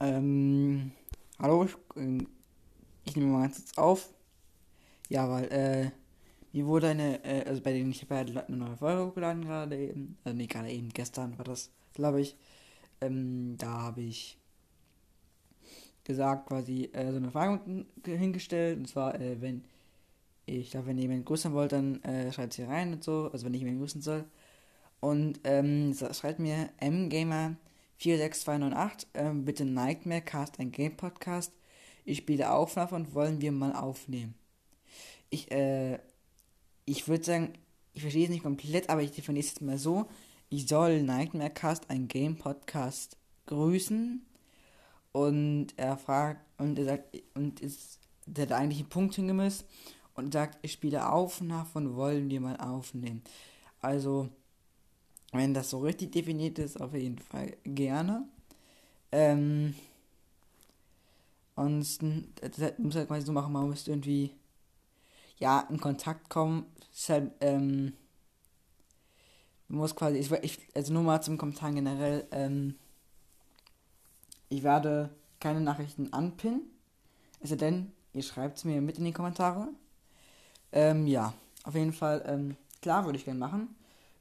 Ähm, hallo, ich, ähm, ich nehme mal ganz kurz auf. Ja, weil, äh, mir wurde eine, äh, also bei denen ich habe ja eine neue Folge hochgeladen gerade eben, also nee, gerade eben, gestern war das, glaube ich. Ähm, da habe ich gesagt, quasi, äh, so eine Frage hingestellt, und zwar, äh, wenn, ich glaube, wenn ihr jemanden grüßen wollt, dann äh, schreibt sie rein und so, also wenn ich jemanden grüßen soll. Und, ähm, schreibt mir mgamer 46298, ähm, bitte Nightmare Cast, ein Game Podcast. Ich spiele Aufnahme und wollen wir mal aufnehmen. Ich, äh, ich würde sagen, ich verstehe es nicht komplett, aber ich definiere es jetzt mal so. Ich soll Nightmare Cast, ein Game Podcast, grüßen. Und er fragt, und er sagt, und ist, der hat eigentlich einen Punkt hingemisst und sagt, ich spiele Aufnahme und wollen wir mal aufnehmen. Also, wenn das so richtig definiert ist, auf jeden Fall gerne. Ähm, ansonsten, das muss halt quasi so machen, man müsste irgendwie, ja, in Kontakt kommen. Ist halt, ähm, muss quasi, ich, ich, also nur mal zum Kommentar generell, ähm, ich werde keine Nachrichten anpinnen. Also denn, ihr schreibt es mir mit in die Kommentare. Ähm, ja, auf jeden Fall, ähm, klar, würde ich gerne machen.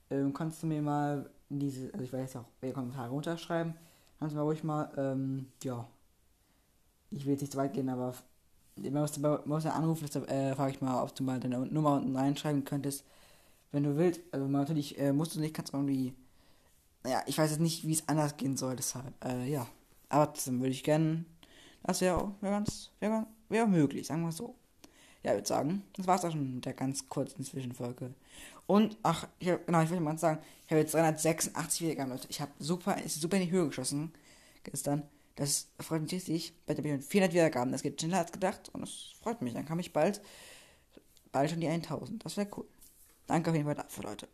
Ähm, kannst du mir mal diese, also ich werde jetzt auch welche Kommentare runterschreiben. Kannst du mal ruhig mal, ähm, ja. Ich will jetzt nicht zu weit gehen, aber man muss, man muss ja anrufen, deshalb äh, frage ich mal, ob du mal deine Nummer unten reinschreiben könntest, wenn du willst. Also natürlich äh, musst du nicht, kannst du irgendwie. Naja, ich weiß jetzt nicht, wie es anders gehen soll, deshalb, äh, ja. Aber trotzdem würde ich gerne. Das wäre wär ganz. wäre wär möglich, sagen wir so. Ja, ich würde sagen, das war es auch schon mit der ganz kurzen Zwischenfolge. Und, ach, ich hab, genau, ich wollte mal sagen, ich habe jetzt 386 Wiedergaben, Leute. Ich habe super, ist super in die Höhe geschossen gestern. Das freut mich richtig. Bald habe ich 400 Wiedergaben. Das geht schneller als gedacht und das freut mich. Dann kann ich bald, bald schon die 1000. Das wäre cool. Danke auf jeden Fall dafür, Leute.